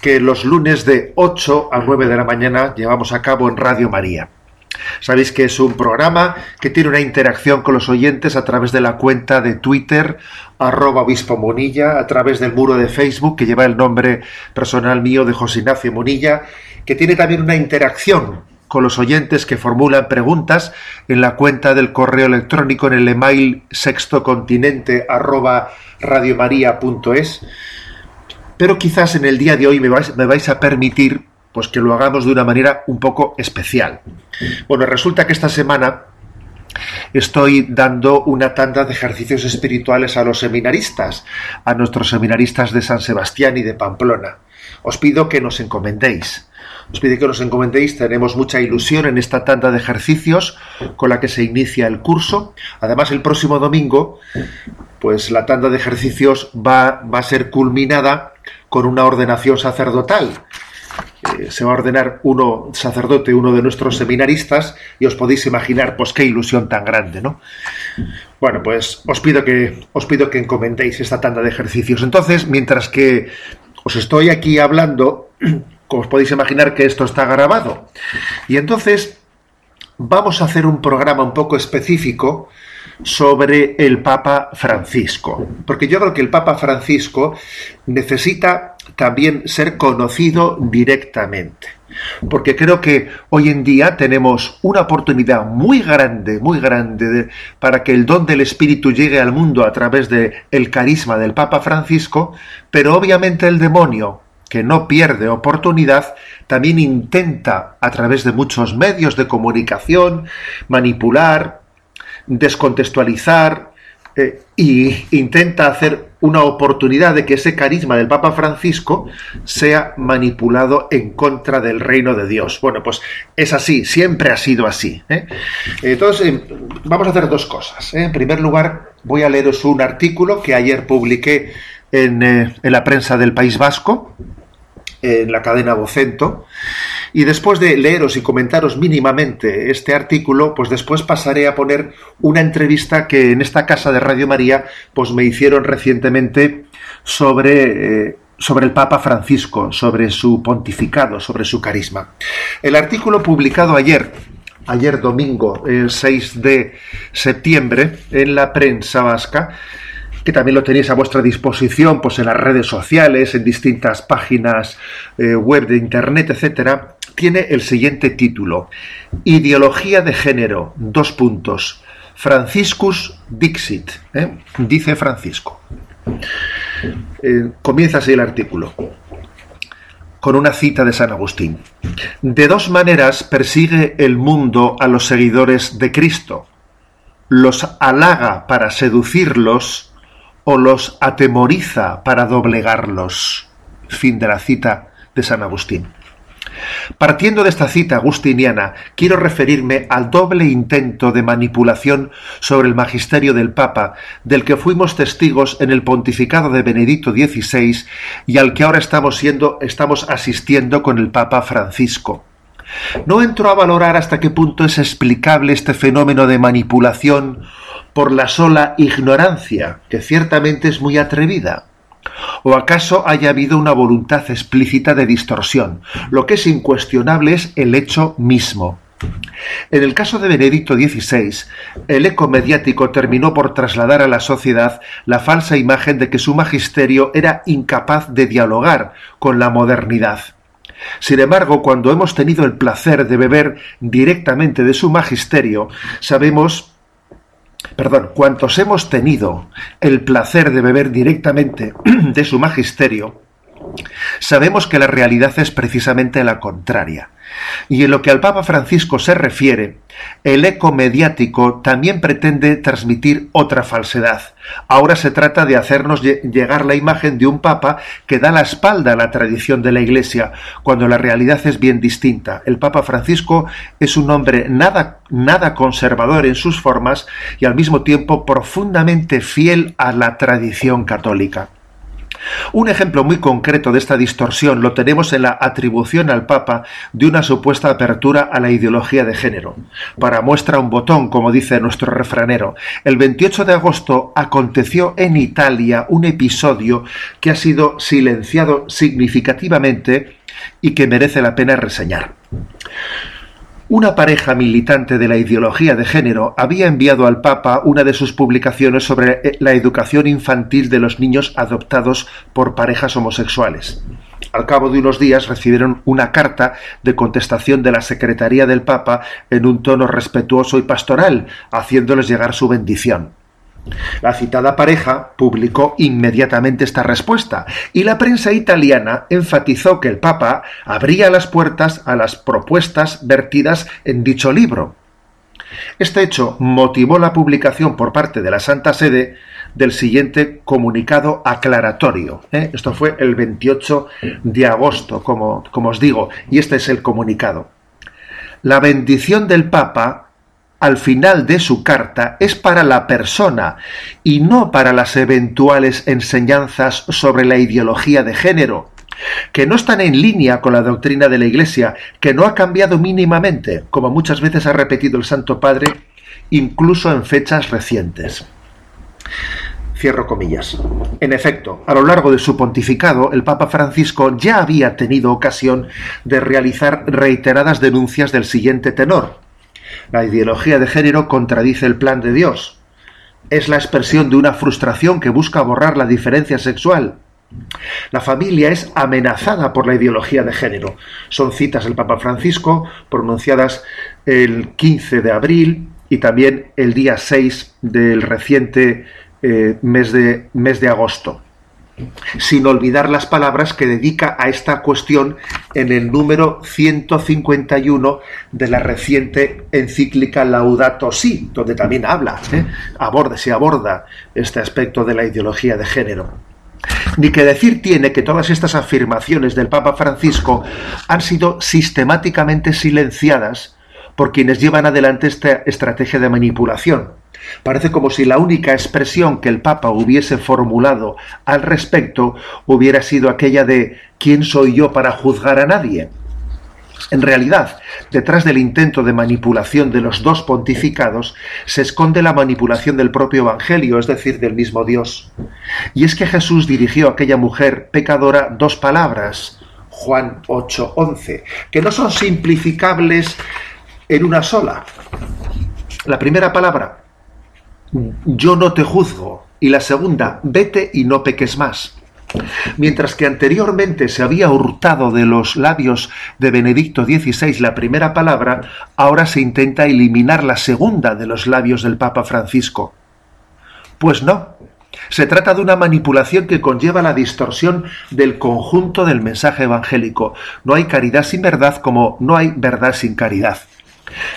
que los lunes de 8 a 9 de la mañana llevamos a cabo en Radio María. Sabéis que es un programa que tiene una interacción con los oyentes a través de la cuenta de Twitter, arroba obispo Monilla, a través del muro de Facebook que lleva el nombre personal mío de José Ignacio Monilla, que tiene también una interacción con los oyentes que formulan preguntas en la cuenta del correo electrónico en el email sextocontinente arroba radiomaria.es pero quizás en el día de hoy me vais, a permitir pues que lo hagamos de una manera un poco especial. Bueno, resulta que esta semana estoy dando una tanda de ejercicios espirituales a los seminaristas, a nuestros seminaristas de San Sebastián y de Pamplona. Os pido que nos encomendéis. Os pido que nos encomendéis. Tenemos mucha ilusión en esta tanda de ejercicios con la que se inicia el curso. Además, el próximo domingo, pues la tanda de ejercicios va, va a ser culminada con una ordenación sacerdotal. Eh, se va a ordenar uno sacerdote, uno de nuestros seminaristas, y os podéis imaginar, pues qué ilusión tan grande, ¿no? Bueno, pues os pido que os pido que encomendéis esta tanda de ejercicios. Entonces, mientras que os estoy aquí hablando, como os podéis imaginar que esto está grabado. Y entonces vamos a hacer un programa un poco específico sobre el Papa Francisco, porque yo creo que el Papa Francisco necesita también ser conocido directamente, porque creo que hoy en día tenemos una oportunidad muy grande, muy grande para que el don del Espíritu llegue al mundo a través de el carisma del Papa Francisco, pero obviamente el demonio que no pierde oportunidad, también intenta, a través de muchos medios de comunicación, manipular, descontextualizar e intenta hacer una oportunidad de que ese carisma del Papa Francisco sea manipulado en contra del reino de Dios. Bueno, pues es así, siempre ha sido así. ¿eh? Entonces, em, vamos a hacer dos cosas. ¿eh? En primer lugar, voy a leeros un artículo que ayer publiqué en, en la prensa del País Vasco, en la cadena Vocento. Y después de leeros y comentaros mínimamente este artículo, pues después pasaré a poner una entrevista que en esta casa de Radio María pues me hicieron recientemente sobre, eh, sobre el Papa Francisco, sobre su pontificado, sobre su carisma. El artículo publicado ayer, ayer domingo, el 6 de septiembre, en la prensa vasca, que también lo tenéis a vuestra disposición pues en las redes sociales, en distintas páginas eh, web de internet, etcétera, tiene el siguiente título: Ideología de género, dos puntos. Franciscus Dixit, ¿eh? dice Francisco. Eh, comienza así el artículo con una cita de San Agustín. De dos maneras persigue el mundo a los seguidores de Cristo. Los halaga para seducirlos o los atemoriza para doblegarlos. Fin de la cita de San Agustín. Partiendo de esta cita agustiniana, quiero referirme al doble intento de manipulación sobre el magisterio del Papa, del que fuimos testigos en el pontificado de Benedicto XVI y al que ahora estamos, siendo, estamos asistiendo con el Papa Francisco. No entro a valorar hasta qué punto es explicable este fenómeno de manipulación por la sola ignorancia, que ciertamente es muy atrevida. ¿O acaso haya habido una voluntad explícita de distorsión? Lo que es incuestionable es el hecho mismo. En el caso de Benedicto XVI, el eco mediático terminó por trasladar a la sociedad la falsa imagen de que su magisterio era incapaz de dialogar con la modernidad. Sin embargo, cuando hemos tenido el placer de beber directamente de su magisterio, sabemos perdón, cuantos hemos tenido el placer de beber directamente de su magisterio, sabemos que la realidad es precisamente la contraria. Y en lo que al Papa Francisco se refiere, el eco mediático también pretende transmitir otra falsedad. Ahora se trata de hacernos llegar la imagen de un Papa que da la espalda a la tradición de la Iglesia, cuando la realidad es bien distinta. El Papa Francisco es un hombre nada, nada conservador en sus formas y al mismo tiempo profundamente fiel a la tradición católica. Un ejemplo muy concreto de esta distorsión lo tenemos en la atribución al Papa de una supuesta apertura a la ideología de género. Para muestra un botón, como dice nuestro refranero, el 28 de agosto aconteció en Italia un episodio que ha sido silenciado significativamente y que merece la pena reseñar. Una pareja militante de la ideología de género había enviado al Papa una de sus publicaciones sobre eh, la educación infantil de los niños adoptados por parejas homosexuales. Al cabo de unos días recibieron una carta de contestación de la Secretaría del Papa en un tono respetuoso y pastoral, haciéndoles llegar su bendición. La citada pareja publicó inmediatamente esta respuesta y la prensa italiana enfatizó que el Papa abría las puertas a las propuestas vertidas en dicho libro. Este hecho motivó la publicación por parte de la Santa Sede del siguiente comunicado aclaratorio. ¿eh? Esto fue el 28 de agosto, como, como os digo, y este es el comunicado. La bendición del Papa al final de su carta es para la persona y no para las eventuales enseñanzas sobre la ideología de género, que no están en línea con la doctrina de la Iglesia, que no ha cambiado mínimamente, como muchas veces ha repetido el Santo Padre, incluso en fechas recientes. Cierro comillas. En efecto, a lo largo de su pontificado, el Papa Francisco ya había tenido ocasión de realizar reiteradas denuncias del siguiente tenor la ideología de género contradice el plan de Dios. Es la expresión de una frustración que busca borrar la diferencia sexual. La familia es amenazada por la ideología de género. Son citas del Papa Francisco pronunciadas el 15 de abril y también el día 6 del reciente eh, mes, de, mes de agosto sin olvidar las palabras que dedica a esta cuestión en el número 151 de la reciente encíclica Laudato Si, donde también habla, ¿eh? aborda, se aborda este aspecto de la ideología de género. Ni que decir tiene que todas estas afirmaciones del Papa Francisco han sido sistemáticamente silenciadas por quienes llevan adelante esta estrategia de manipulación Parece como si la única expresión que el Papa hubiese formulado al respecto hubiera sido aquella de ¿quién soy yo para juzgar a nadie? En realidad, detrás del intento de manipulación de los dos pontificados se esconde la manipulación del propio Evangelio, es decir, del mismo Dios. Y es que Jesús dirigió a aquella mujer pecadora dos palabras, Juan 8:11, que no son simplificables en una sola. La primera palabra, yo no te juzgo. Y la segunda, vete y no peques más. Mientras que anteriormente se había hurtado de los labios de Benedicto XVI la primera palabra, ahora se intenta eliminar la segunda de los labios del Papa Francisco. Pues no, se trata de una manipulación que conlleva la distorsión del conjunto del mensaje evangélico. No hay caridad sin verdad como no hay verdad sin caridad.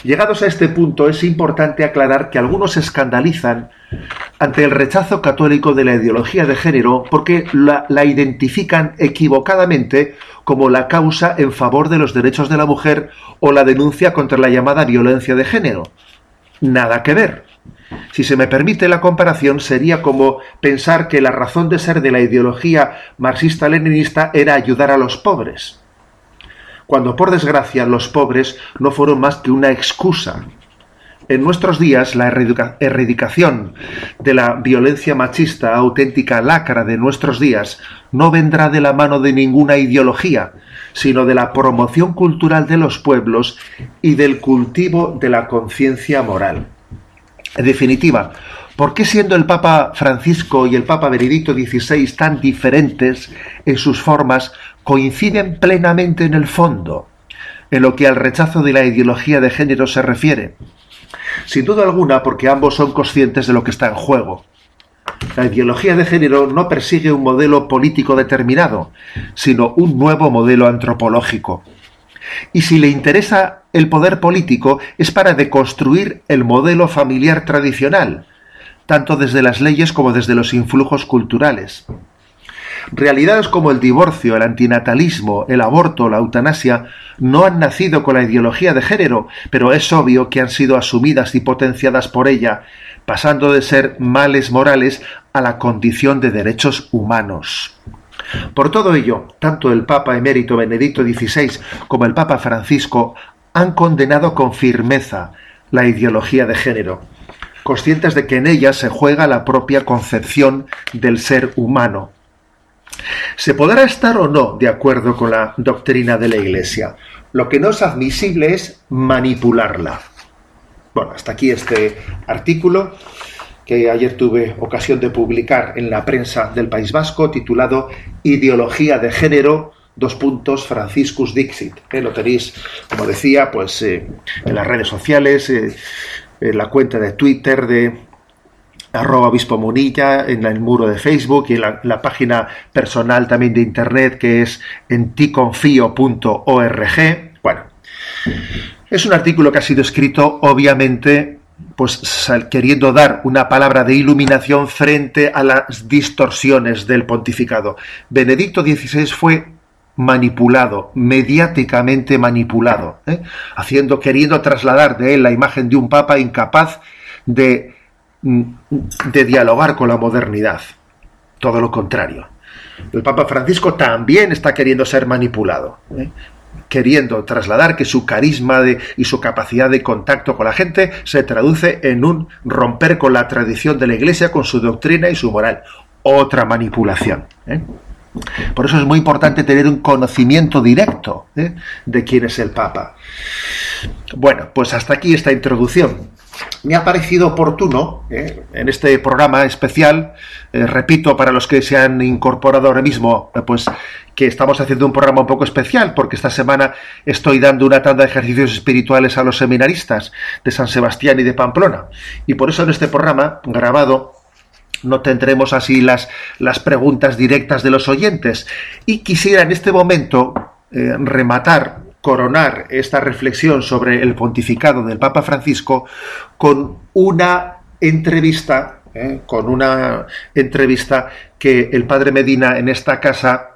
Llegados a este punto, es importante aclarar que algunos se escandalizan ante el rechazo católico de la ideología de género porque la, la, identifican equivocadamente como la causa en favor de los derechos de la mujer o la denuncia contra la llamada violencia de género. Nada que ver. Si se me permite la comparación, sería como pensar que la razón de ser de la ideología marxista-leninista era ayudar a los pobres cuando por desgracia los pobres no fueron más que una excusa. En nuestros días la erradicación de la violencia machista, auténtica lacra de nuestros días, no vendrá de la mano de ninguna ideología, sino de la promoción cultural de los pueblos y del cultivo de la conciencia moral. En definitiva, ¿por qué siendo el Papa Francisco y el Papa Benedicto XVI tan diferentes en sus formas, coinciden plenamente en el fondo, en lo que al rechazo de la ideología de género se refiere. Sin duda alguna porque ambos son conscientes de lo que está en juego. La ideología de género no persigue un modelo político determinado, sino un nuevo modelo antropológico. Y si le interesa el poder político es para deconstruir el modelo familiar tradicional, tanto desde las leyes como desde los influjos culturales. Realidades como el divorcio, el antinatalismo, el aborto, la eutanasia no han nacido con la ideología de género, pero es obvio que han sido asumidas y potenciadas por ella, pasando de ser males morales a la condición de derechos humanos. Por todo ello, tanto el Papa emérito Benedicto XVI como el Papa Francisco han condenado con firmeza la ideología de género, conscientes de que en ella se juega la propia concepción del ser humano, se podrá estar o no de acuerdo con la doctrina de la Iglesia. Lo que no es admisible es manipularla. Bueno, hasta aquí este artículo que ayer tuve ocasión de publicar en la prensa del País Vasco titulado Ideología de género, dos puntos, Franciscus Dixit. Eh, lo tenéis, como decía, pues eh, en las redes sociales, eh, en la cuenta de Twitter de arroba obispo Munilla, en el muro de Facebook y en la, página personal también de internet que es en ticonfio.org. Bueno, es un artículo que ha sido escrito obviamente pues queriendo dar una palabra de iluminación frente a las distorsiones del pontificado. Benedicto XVI fue manipulado, mediáticamente manipulado, ¿eh? haciendo, queriendo trasladar de él la imagen de un papa incapaz de de dialogar con la modernidad. Todo lo contrario. El Papa Francisco también está queriendo ser manipulado, ¿eh? queriendo trasladar que su carisma de, y su capacidad de contacto con la gente se traduce en un romper con la tradición de la Iglesia, con su doctrina y su moral. Otra manipulación. ¿eh? Por eso es muy importante tener un conocimiento directo ¿eh? de quién es el Papa. Bueno, pues hasta aquí esta introducción me ha parecido oportuno eh, en este programa especial, eh, repito, para los que se han incorporado ahora mismo, eh, pues que estamos haciendo un programa un poco especial, porque esta semana estoy dando una tanda de ejercicios espirituales a los seminaristas de San Sebastián y de Pamplona. Y por eso en este programa grabado no tendremos así las, las preguntas directas de los oyentes. Y quisiera en este momento rematar coronar esta reflexión sobre el pontificado del Papa Francisco con una entrevista, ¿eh? con una entrevista que el padre Medina en esta casa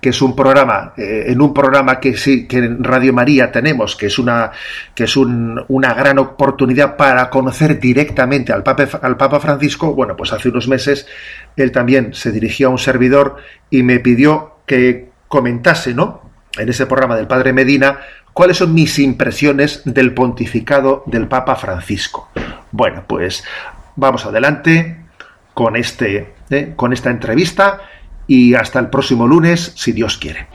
que es un programa, eh, en un programa que sí, que en Radio María tenemos, que es una, que es una gran oportunidad para conocer directamente al al Papa Francisco, bueno, pues hace unos meses él también se dirigió a un servidor y me pidió que comentase, ¿no? En ese programa del Padre Medina cuáles son mis impresiones del pontificado del Papa Francisco. Bueno, pues vamos adelante con, este, eh, con esta entrevista y hasta el próximo lunes, si Dios quiere.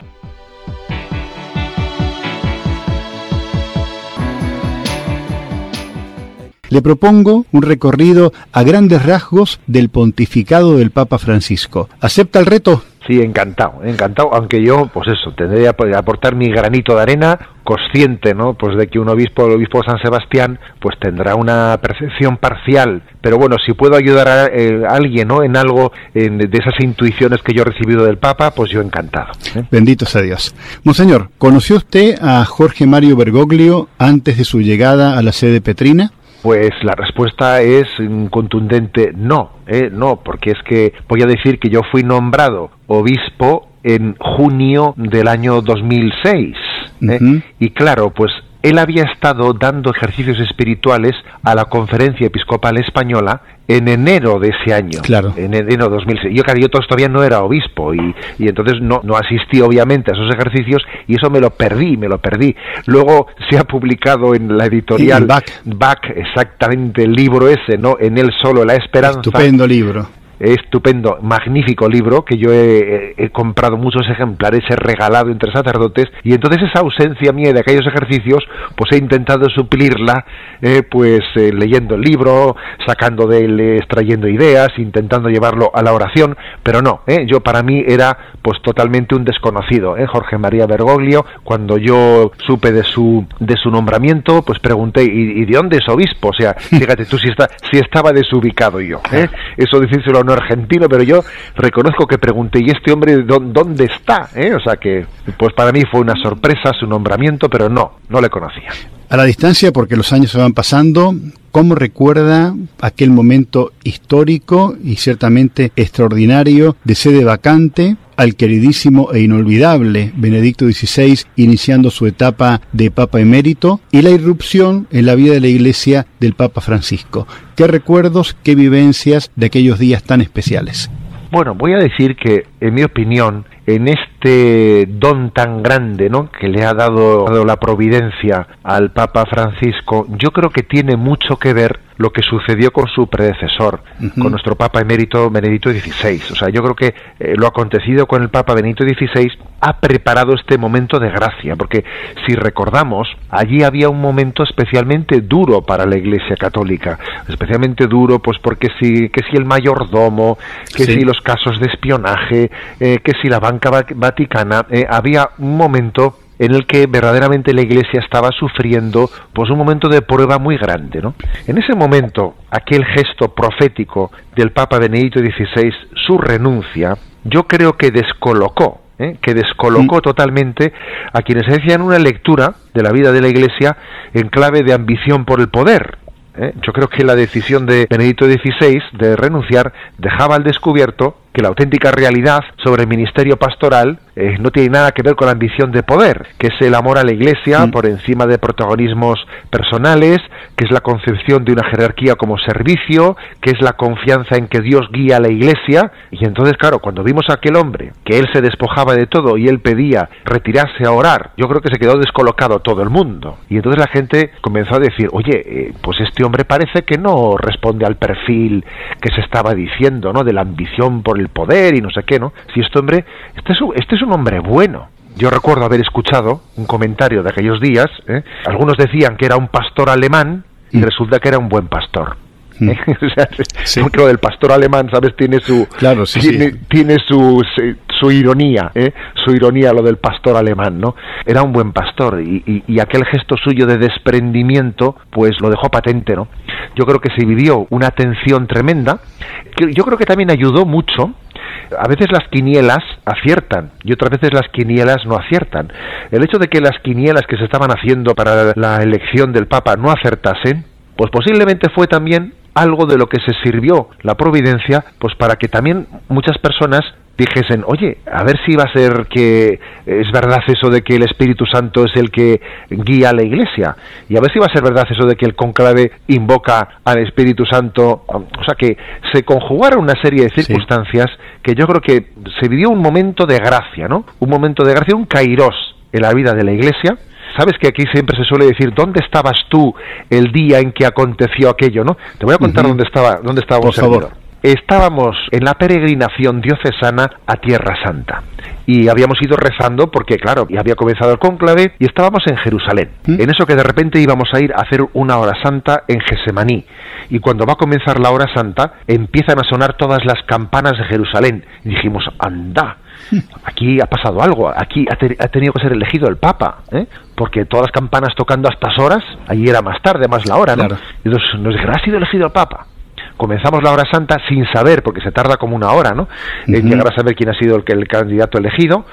Le propongo un recorrido a grandes rasgos del pontificado del Papa Francisco. ¿Acepta el reto? Sí, encantado, encantado, aunque yo, pues eso, tendría que aportar mi granito de arena, consciente, ¿no? Pues de que un obispo, el obispo San Sebastián, pues tendrá una percepción parcial, pero bueno, si puedo ayudar a, eh, alguien, ¿no? En algo de esas intuiciones que yo he recibido del Papa, pues yo encantado. ¿eh? Bendito sea Dios. Monseñor, ¿conoció usted a Jorge Mario Bergoglio antes de su llegada a la sede Petrina? Pues la respuesta es contundente no, ¿eh? no, porque es que voy a decir que yo fui nombrado obispo en junio del año 2006. ¿eh? Y claro, pues él había estado dando ejercicios espirituales a la Conferencia Episcopal Española en enero de ese año. Claro. En enero de 2006. Yo, claro, yo todavía no era obispo y, y entonces no, no asistí obviamente a esos ejercicios y eso me lo perdí, me lo perdí. Luego se ha publicado en la editorial Back, exactamente el libro ese, ¿no? En él solo la esperanza. Estupendo libro estupendo, magnífico libro que yo he, comprado muchos ejemplares, he regalado entre sacerdotes y entonces esa ausencia mía de aquellos ejercicios, pues he intentado suplirla, eh, pues eh, leyendo el libro, sacando de él, extrayendo ideas, intentando llevarlo a la oración, pero no, eh, yo para mí era pues totalmente un desconocido, Jorge María Bergoglio, cuando yo supe de su de su nombramiento, pues pregunté ¿y, de dónde es obispo? O sea, fíjate tú si está si estaba desubicado yo, eso decírselo no argentino, pero yo reconozco que pregunté, ¿y este hombre dónde está? ¿Eh? O sea que, pues para mí fue una sorpresa su nombramiento, pero no, no le conocía. A la distancia, porque los años se van pasando, ¿cómo recuerda aquel momento histórico y ciertamente extraordinario de sede vacante al queridísimo e inolvidable Benedicto XVI iniciando su etapa de Papa emérito y la irrupción en la vida de la Iglesia del Papa Francisco? ¿Qué recuerdos, qué vivencias de aquellos días tan especiales? Bueno, voy a decir que, en mi opinión, en este don tan grande ¿no? que le ha dado, dado, la providencia al Papa Francisco, yo creo que tiene mucho que ver lo que sucedió con su predecesor, con nuestro Papa emérito Benedicto XVI. O sea, yo creo que eh, lo acontecido con el Papa Benedicto XVI ha preparado este momento de gracia, porque si recordamos, allí había un momento especialmente duro para la Iglesia Católica, especialmente duro, pues porque si, que si el mayordomo, que si los casos de espionaje, eh, que si la banca vaticana, eh, había un momento en el que verdaderamente la Iglesia estaba sufriendo pues un momento de prueba muy grande, ¿no? En ese momento, aquel gesto profético del Papa Benedicto XVI, su renuncia, yo creo que descolocó ¿eh? que descolocó totalmente a quienes hacían una lectura de la vida de la Iglesia en clave de ambición por el poder. ¿eh? Yo creo que la decisión de Benedicto XVI de renunciar dejaba al descubierto que la auténtica realidad sobre el ministerio pastoral eh, no tiene nada que ver con la ambición de poder, que es el amor a la Iglesia mm. por encima de protagonismos personales, que es la concepción de una jerarquía como servicio, que es la confianza en que Dios guía a la Iglesia. Y entonces, claro, cuando vimos a aquel hombre, que él se despojaba de todo y él pedía retirarse a orar, yo creo que se quedó descolocado todo el mundo. Y entonces la gente comenzó a decir, oye, eh, pues este hombre parece que no responde al perfil que se estaba diciendo, ¿no? De la ambición por el poder y no sé qué, ¿no? Si este hombre, este es, este es un hombre bueno. Yo recuerdo haber escuchado un comentario de aquellos días, ¿eh? algunos decían que era un pastor alemán y mm. resulta que era un buen pastor. Mm. ¿eh? o sea, lo del pastor alemán, ¿sabes? Tiene su, claro, tiene, su, su, ironía, ¿eh? su ironía lo del pastor alemán, ¿no? Era un buen pastor y, y, aquel gesto suyo de desprendimiento, pues lo dejó patente, ¿no? Yo creo que se vivió una tensión tremenda, yo creo que también ayudó mucho a veces las quinielas aciertan y otras veces las quinielas no aciertan. El hecho de que las quinielas que se estaban haciendo para la elección del Papa no acertasen, pues posiblemente fue también algo de lo que se sirvió la providencia, pues para que también muchas personas dijesen, oye, a ver si va a ser que es verdad eso de que el Espíritu Santo es el que guía a la Iglesia, y a ver si va a ser verdad eso de que el conclave invoca al Espíritu Santo, o sea, que se conjugaron una serie de circunstancias que yo creo que se vivió un momento de gracia, ¿no? Un momento de gracia, un kairos en la vida de la Iglesia, sabes que aquí siempre se suele decir dónde estabas tú el día en que aconteció aquello, ¿no? Te voy a contar dónde estaba, dónde estaba Por favor estábamos en la peregrinación diocesana a Tierra Santa y habíamos ido rezando porque claro, ya había comenzado el cónclave y estábamos en Jerusalén. ¿Mm? En eso que de repente íbamos a ir a hacer una hora santa en Gesemaní y cuando va a comenzar la hora santa empiezan a sonar todas las campanas de Jerusalén y dijimos, anda, aquí ha pasado algo, aquí ha, tenido que ser elegido el Papa, ¿eh? porque todas las campanas tocando a estas horas, allí era más tarde, más la hora, ¿no? Y entonces nos dijeron, ha sido elegido el Papa comenzamos la hora santa sin saber, porque se tarda como una hora, ¿no? En llegar a saber quién ha sido el, el candidato elegido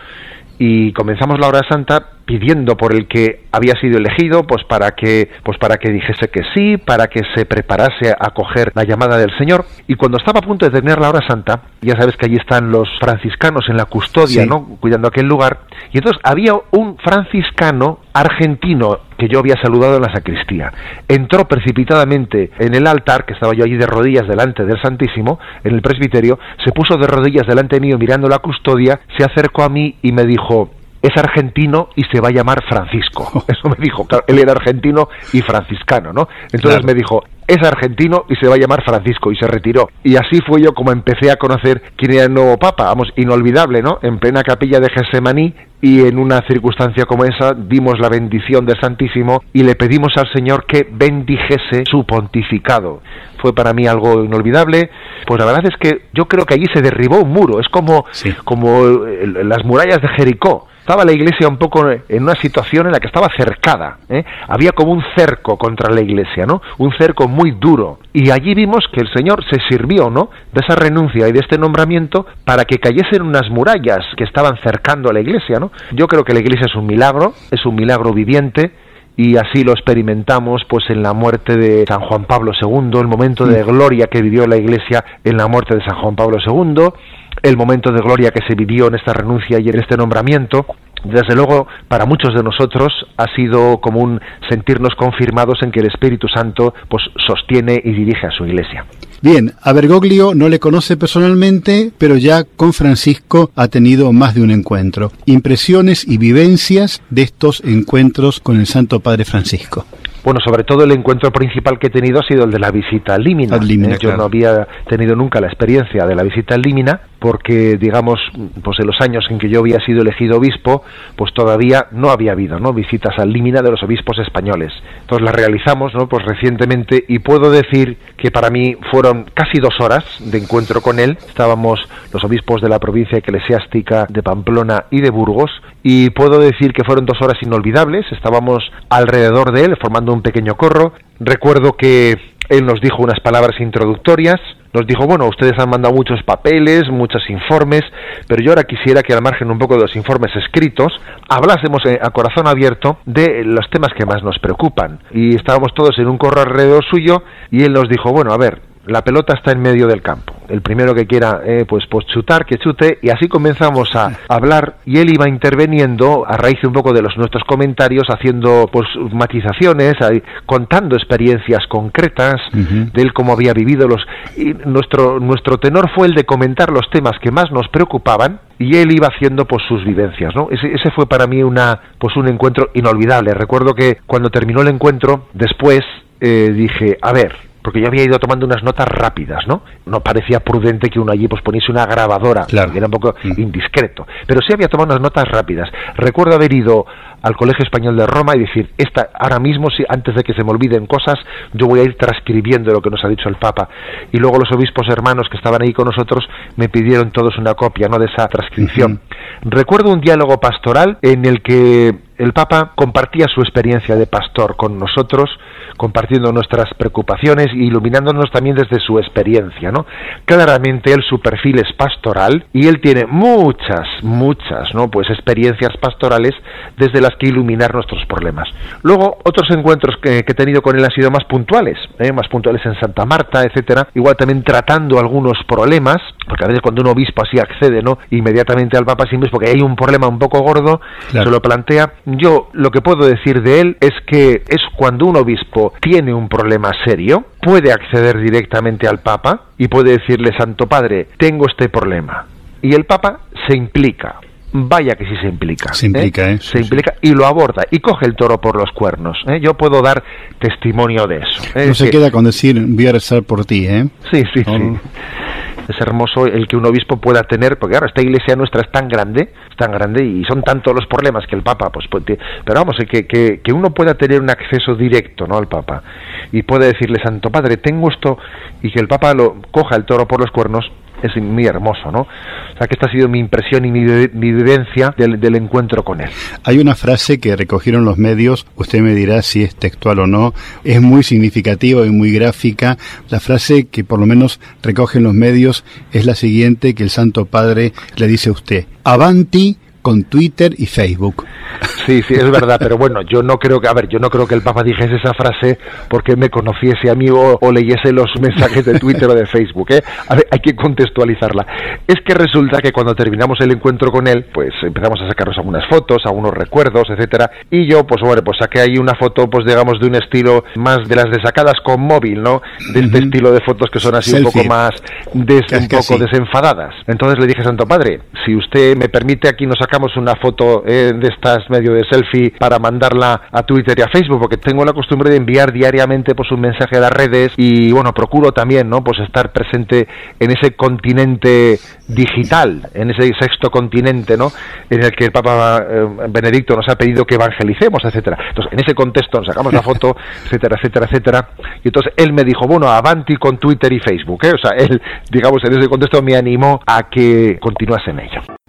y comenzamos la hora santa pidiendo por el que había sido elegido pues para que pues para que dijese que sí para que se preparase a acoger la llamada del Señor. Y cuando estaba a punto de tener la hora santa ya sabes que allí están los franciscanos en la custodia no cuidando aquel lugar y entonces había un franciscano argentino que yo había saludado en la sacristía entró precipitadamente en el altar que estaba yo allí de rodillas delante del Santísimo en el presbiterio se puso de rodillas delante mío mirando la custodia se acercó a mí y me dijo es argentino y se va a llamar Francisco. Eso me dijo, él era argentino y franciscano, ¿no? Entonces me dijo, es argentino y se va a llamar Francisco y se retiró. Y así fue yo como empecé a conocer quién era el nuevo papa, vamos, inolvidable, ¿no? En plena capilla de Gesemaní y en una circunstancia como esa dimos la bendición del Santísimo y le pedimos al Señor que bendijese su pontificado. Fue para mí algo inolvidable, pues la verdad es que yo creo que allí se derribó un muro, es como, como las murallas de Jericó estaba la iglesia un poco en una situación en la que estaba cercada. ¿eh? Había como un cerco contra la iglesia, ¿no? Un cerco muy duro. Y allí vimos que el Señor se sirvió, ¿no? De esa renuncia y de este nombramiento para que cayesen unas murallas que estaban cercando a la iglesia, ¿no? Yo creo que la iglesia es un milagro, es un milagro viviente y así lo experimentamos pues en la muerte de San Juan Pablo II, el momento de gloria que vivió la Iglesia en la muerte de San Juan Pablo II, el momento de gloria que se vivió en esta renuncia y en este nombramiento, desde luego para muchos de nosotros ha sido como un sentirnos confirmados en que el Espíritu Santo pues sostiene y dirige a su iglesia. Bien, a Bergoglio no le conoce personalmente, pero ya con Francisco ha tenido más de un encuentro. Impresiones y vivencias de estos encuentros con el Santo Padre Francisco. Bueno, sobre todo el encuentro principal que he tenido ha sido el de la visita al Límina. ¿eh? Yo no había tenido nunca la experiencia de la visita al Límina porque, digamos, pues en los años en que yo había sido elegido obispo, pues todavía no había habido, ¿no? Visitas al Límina de los obispos españoles. Entonces las realizamos, ¿no? Pues recientemente y puedo decir que para mí fueron casi dos horas de encuentro con él. Estábamos los obispos de la provincia eclesiástica de Pamplona y de Burgos y puedo decir que fueron dos horas inolvidables. Estábamos alrededor de él formando un pequeño corro. Recuerdo que él nos dijo unas palabras introductorias, nos dijo, bueno, ustedes han mandado muchos papeles, muchos informes, pero yo ahora quisiera que al margen un poco de los informes escritos, hablásemos eh, a corazón abierto de los temas que más nos preocupan. Y estábamos todos en un corro alrededor suyo y él nos dijo, bueno, a ver, la pelota está en medio del campo. El primero que quiera, eh, pues, pues chutar, que chute, y así comenzamos a hablar y él iba interviniendo a raíz un poco de los nuestros comentarios, haciendo pues matizaciones, contando experiencias concretas de él cómo había vivido los. Y nuestro nuestro tenor fue el de comentar los temas que más nos preocupaban y él iba haciendo pues sus vivencias, ¿no? Ese, ese fue para mí una pues un encuentro inolvidable. Recuerdo que cuando terminó el encuentro, después eh, dije, a ver, porque yo había ido tomando unas notas rápidas, ¿no? No parecía prudente que uno allí pues poniese una grabadora, claro. era un poco indiscreto, pero sí había tomado unas notas rápidas. Recuerdo haber ido al Colegio Español de Roma y decir, esta ahora mismo, si antes de que se me olviden cosas, yo voy a ir transcribiendo lo que nos ha dicho el Papa. Y luego los obispos hermanos que estaban ahí con nosotros me pidieron todos una copia, ¿no? de esa transcripción. Uh -huh. Recuerdo un diálogo pastoral en el que el Papa compartía su experiencia de pastor con nosotros, compartiendo nuestras preocupaciones e iluminándonos también desde su experiencia, ¿no? Claramente él su perfil es pastoral y él tiene muchas, muchas, ¿no? Pues experiencias pastorales desde las que iluminar nuestros problemas. Luego otros encuentros que, que he tenido con él han sido más puntuales, ¿eh? más puntuales en Santa Marta, etcétera. Igual también tratando algunos problemas, porque a veces cuando un obispo así accede, ¿no? Inmediatamente al Papa siempre es porque hay un problema un poco gordo, claro. se lo plantea yo lo que puedo decir de él es que es cuando un obispo tiene un problema serio, puede acceder directamente al Papa y puede decirle, Santo Padre, tengo este problema. Y el Papa se implica. Vaya que sí se implica. Se implica, ¿eh? ¿eh? Se sí, implica sí. y lo aborda y coge el toro por los cuernos. ¿eh? Yo puedo dar testimonio de eso. No se que... queda con decir, voy a rezar por ti, ¿eh? Sí, sí, sí es hermoso el que un obispo pueda tener, porque ahora esta iglesia nuestra es tan grande, es tan grande y son tantos los problemas que el Papa, pues, puede, pero vamos, que, que, que, uno pueda tener un acceso directo, ¿no? Al Papa y puede decirle, Santo Padre, tengo esto y que el Papa lo coja el toro por los cuernos es muy hermoso, ¿no? O sea que esta ha sido mi impresión y mi, vivencia del, del, encuentro con él. Hay una frase que recogieron los medios, usted me dirá si es textual o no, es muy significativa y muy gráfica. La frase que por lo menos recogen los medios es la siguiente que el Santo Padre le dice a usted, avanti con Twitter y Facebook. Sí, sí, es verdad, pero bueno, yo no creo que, a ver, yo no creo que el Papa dijese esa frase porque me conociese a mí o, o leyese los mensajes de Twitter o de Facebook, ¿eh? A ver, hay que contextualizarla. Es que resulta que cuando terminamos el encuentro con él, pues empezamos a sacarnos algunas fotos, algunos recuerdos, etcétera, y yo, pues bueno, pues saqué ahí una foto, pues digamos, de un estilo más de las de sacadas con móvil, ¿no? De este uh -huh. estilo de fotos que son así Selfie. un poco más, des, un poco desenfadadas. Entonces le dije, Santo Padre, si usted me permite, aquí nos sacamos una foto eh, de estas medio de selfie para mandarla a Twitter y a Facebook, porque tengo la costumbre de enviar diariamente pues un mensaje a las redes y bueno, procuro también, ¿no? Pues estar presente en ese continente digital, en ese sexto continente, ¿no? En el que el Papa eh, Benedicto nos ha pedido que evangelicemos, etcétera. Entonces, en ese contexto nos sacamos la foto, etcétera, etcétera, etcétera. Y entonces él me dijo, bueno, avanti con Twitter y Facebook, ¿eh? O sea, él, digamos, en ese contexto me animó a que continuase en ello.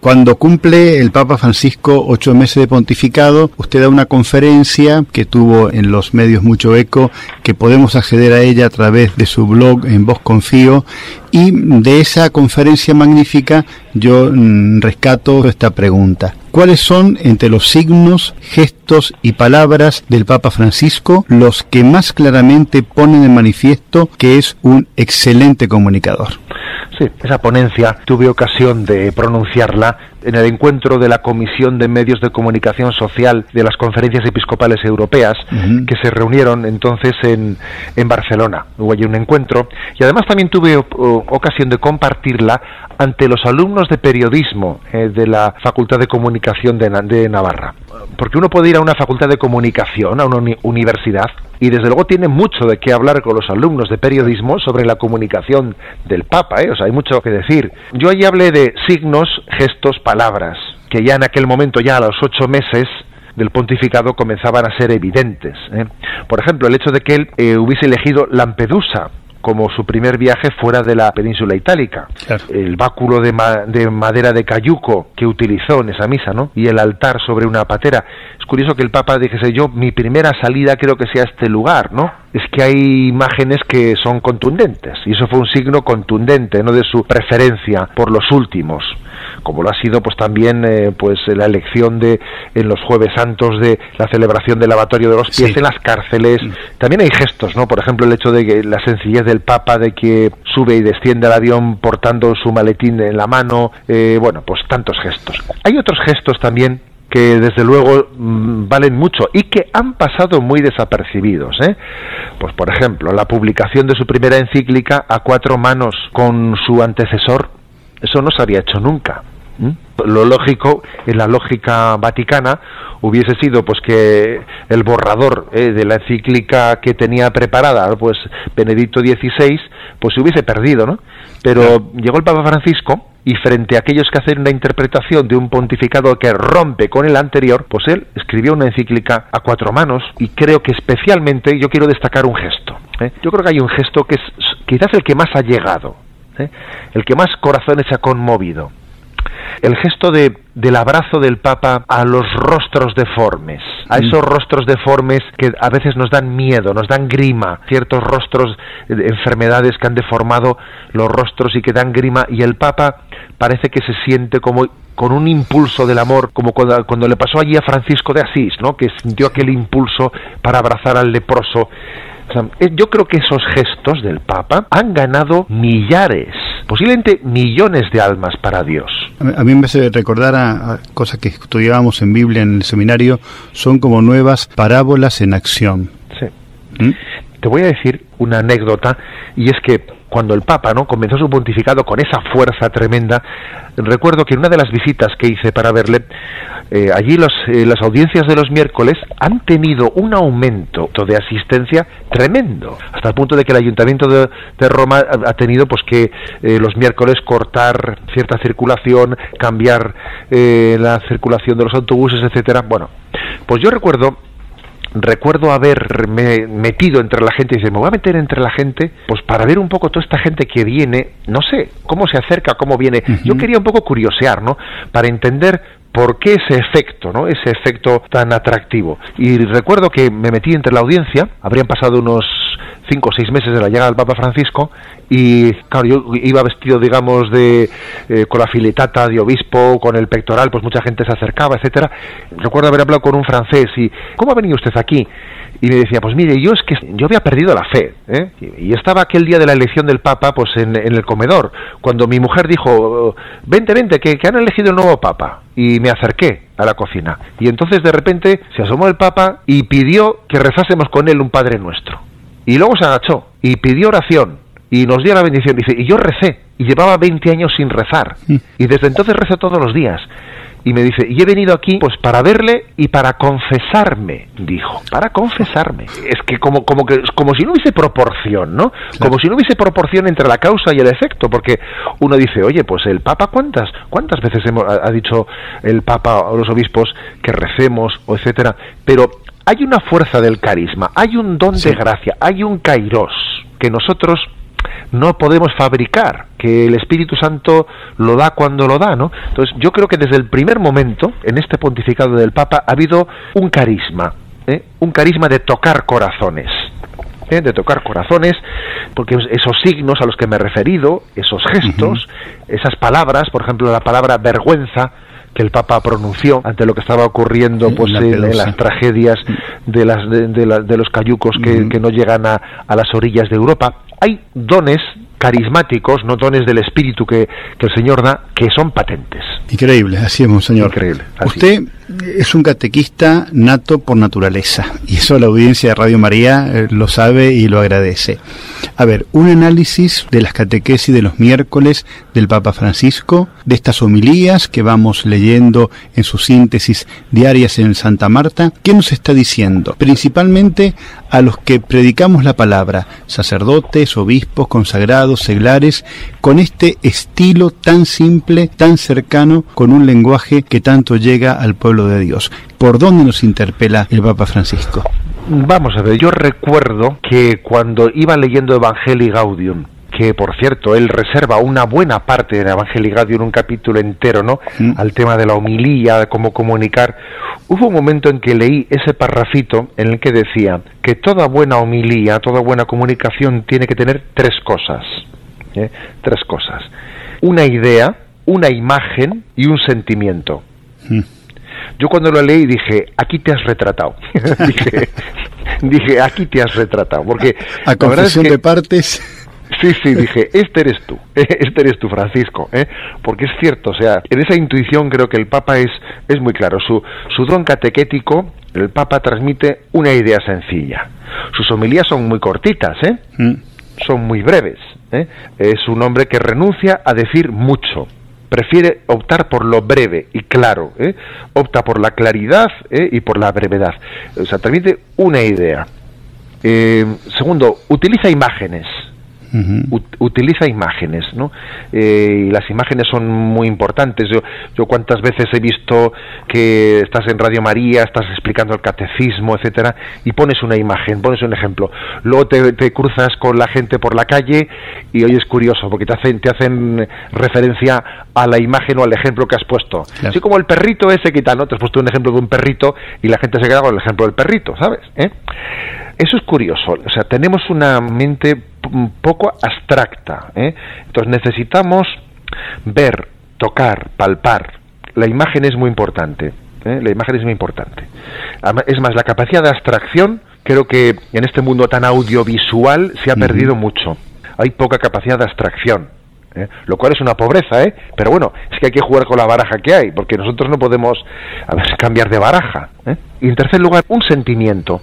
Cuando cumple el Papa Francisco ocho meses de pontificado, usted da una conferencia que tuvo en los medios mucho eco, que podemos acceder a ella a través de su blog en Voz Confío, y de esa conferencia magnífica yo mm, rescato esta pregunta. ¿Cuáles son entre los signos, gestos y palabras del Papa Francisco los que más claramente ponen en manifiesto que es un excelente comunicador? Sí, esa ponencia tuve ocasión de pronunciarla en el encuentro de la Comisión de Medios de Comunicación Social de las Conferencias Episcopales Europeas, que se reunieron entonces en, en Barcelona. Hubo allí un encuentro y además también tuve ocasión de compartirla ante los alumnos de periodismo eh, de la Facultad de Comunicación de, de Navarra. Porque uno puede ir a una facultad de comunicación, a una universidad, y desde luego tiene mucho de qué hablar con los alumnos de periodismo sobre la comunicación del Papa, ¿eh? o sea, hay mucho que decir. Yo allí hablé de signos, gestos, palabras, que ya en aquel momento, ya a los ocho meses, del pontificado comenzaban a ser evidentes. ¿eh? Por ejemplo, el hecho de que él eh, hubiese elegido Lampedusa como su primer viaje fuera de la península itálica. El báculo de, de, madera de cayuco que utilizó en esa misa, ¿no? Y el altar sobre una patera. Es curioso que el Papa dijese yo, mi primera salida creo que sea este lugar, ¿no? Es que hay imágenes que son contundentes, y eso fue un signo contundente, ¿no? De su preferencia por los últimos como lo ha sido pues también eh, pues la elección de en los jueves santos de la celebración del lavatorio de los pies en las cárceles. También hay gestos no por ejemplo el hecho de que la sencillez del papa de que sube y desciende al avión portando su maletín en la mano eh, bueno pues tantos gestos. Hay otros gestos también que desde luego mm, valen mucho y que han pasado muy desapercibidos. ¿eh? Pues por ejemplo, la publicación de su primera encíclica a cuatro manos con su antecesor, eso no se había hecho nunca. Lo lógico, en la lógica vaticana, hubiese sido pues que el borrador eh, de la encíclica que tenía preparada pues Benedicto XVI pues se hubiese perdido, ¿no? Pero llegó el Papa Francisco y frente a aquellos que hacen una interpretación de un pontificado que rompe con el anterior, pues él escribió una encíclica a cuatro manos y creo que especialmente yo quiero destacar un gesto. ¿eh? Yo creo que hay un gesto que es quizás el que más ha llegado, ¿eh? el que más corazones ha conmovido el gesto de, del abrazo del Papa a los rostros deformes, a mm. esos rostros deformes que a veces nos dan miedo, nos dan grima, ciertos rostros, de enfermedades que han deformado los rostros y que dan grima, y el Papa parece que se siente como con un impulso del amor, como cuando, cuando, le pasó allí a Francisco de Asís, ¿no? que sintió aquel impulso para abrazar al leproso. Eh, yo creo que esos gestos del Papa han ganado millares, posiblemente millones de almas para Dios. A mí me hace recordar a, cosas que estudiábamos en Biblia en el seminario, son como nuevas parábolas en acción. Sí. ¿Mm? Te voy a decir una anécdota y es que cuando el Papa no comenzó su pontificado con esa fuerza tremenda, recuerdo que en una de las visitas que hice para verle, eh, allí eh, las audiencias de los miércoles han tenido un aumento de asistencia tremendo, hasta el punto de que el Ayuntamiento de, Roma ha, tenido pues que eh, los miércoles cortar cierta circulación, cambiar la circulación de los autobuses, etcétera. Bueno, pues yo recuerdo recuerdo haberme metido entre la gente y dice, me voy a meter entre la gente, pues para ver un poco toda esta gente que viene, no sé, cómo se acerca, cómo viene. Yo quería un poco curiosear, ¿no? Para entender por qué ese efecto, ¿no? Ese efecto tan atractivo. Y recuerdo que me metí entre la audiencia, habrían pasado unos cinco o seis meses de la llegada del Papa Francisco y claro yo iba vestido digamos de eh, con la filetata de obispo con el pectoral pues mucha gente se acercaba etcétera recuerdo haber hablado con un francés y cómo ha venido usted aquí y me decía, pues mire, yo es que yo había perdido la fe, ¿eh? y estaba aquel día de la elección del Papa, pues en, el comedor, cuando mi mujer dijo, vente, vente, que, que, han elegido el nuevo Papa, y me acerqué a la cocina, y entonces de repente se asomó el Papa y pidió que rezásemos con él un Padre Nuestro. Y luego se agachó y pidió oración y nos dio la bendición. Dice, y yo recé, y llevaba 20 años sin rezar. Mm. Y desde entonces rezo todos los días. Y me dice, y he venido aquí pues para verle y para confesarme, dijo, para confesarme. Es que como, como que como si no hubiese proporción, ¿no? Como si no hubiese proporción entre la causa y el efecto, porque uno dice, oye, pues el Papa, ¿cuántas, cuántas veces hemos, ha dicho el Papa o los obispos que recemos, o etcétera? Pero hay una fuerza del carisma, hay un don de gracia, hay un kairos que nosotros no podemos fabricar, que el Espíritu Santo lo da cuando lo da, ¿no? Entonces, yo creo que desde el primer momento, en este pontificado del Papa, ha habido un carisma, ¿eh? un carisma de tocar corazones. ¿eh? de tocar corazones, porque esos signos a los que me he referido, esos gestos, esas palabras, por ejemplo, la palabra vergüenza, que el Papa pronunció ante lo que estaba ocurriendo pues en, las tragedias de las de, los cayucos que, que no llegan a, a, las orillas de Europa hay dones carismáticos, no dones del espíritu que, que, el Señor da, que son patentes. Increíble, así es, Monseñor. Increíble. Usted es un catequista nato por naturaleza, y eso la audiencia de Radio María eh, lo sabe y lo agradece. A ver, un análisis de las catequesis de los miércoles del Papa Francisco, de estas homilías que vamos leyendo en sus síntesis diarias en Santa Marta, ¿qué nos está diciendo? Principalmente a los que predicamos la palabra, sacerdotes, obispos, consagrados, seglares, con este estilo tan simple, tan cercano, con un lenguaje que tanto llega al pueblo de Dios. ¿Por dónde nos interpela el Papa Francisco? Vamos a ver, yo recuerdo que cuando iba leyendo Evangelii Gaudium, que por cierto él reserva una buena parte del Evangelii Gaudium, un capítulo entero, ¿no? Mm. Al tema de la homilía, de cómo comunicar. Hubo un momento en que leí ese parrafito en el que decía que toda buena homilía, toda buena comunicación tiene que tener tres cosas. ¿eh? Tres cosas. Una idea, una imagen y un sentimiento. Mm. Yo cuando lo leí dije, aquí te has retratado. dije, dije, aquí te has retratado. Porque a confesión de partes. Sí, sí, dije, este eres tú, este eres tú, Francisco, ¿eh? porque es cierto, o sea, en esa intuición creo que el Papa es, es muy claro, su, su don catequético, el Papa transmite una idea sencilla. Sus homilías son muy cortitas, ¿eh? Mm. son muy breves. ¿eh? Es un hombre que renuncia a decir mucho, prefiere optar por lo breve y claro, ¿eh? opta por la claridad ¿eh? y por la brevedad. O sea, transmite una idea. Eh, segundo, utiliza imágenes utiliza imágenes, ¿no? Eh, y las imágenes son muy importantes. Yo, yo cuántas veces he visto que estás en Radio María, estás explicando el catecismo, etcétera, y pones una imagen, pones un ejemplo. Luego te, cruzas con la gente por la calle y hoy es curioso porque te hacen, te hacen referencia a la imagen o al ejemplo que has puesto. Así como el perrito ese que tal, ¿no? Te has puesto un ejemplo de un perrito y la gente se queda con el ejemplo del perrito, ¿sabes? ¿Eh? Eso es curioso. O sea, tenemos una mente un poco abstracta. ¿eh? Entonces necesitamos ver, tocar, palpar. La imagen es muy importante. ¿eh? La imagen es muy importante. Es más, la capacidad de abstracción creo que en este mundo tan audiovisual se ha perdido mucho. Hay poca capacidad de abstracción. ¿eh? lo cual es una pobreza, ¿eh? pero bueno, es que hay que jugar con la baraja que hay, porque nosotros no podemos cambiar de baraja. ¿eh? Y en tercer lugar, un sentimiento.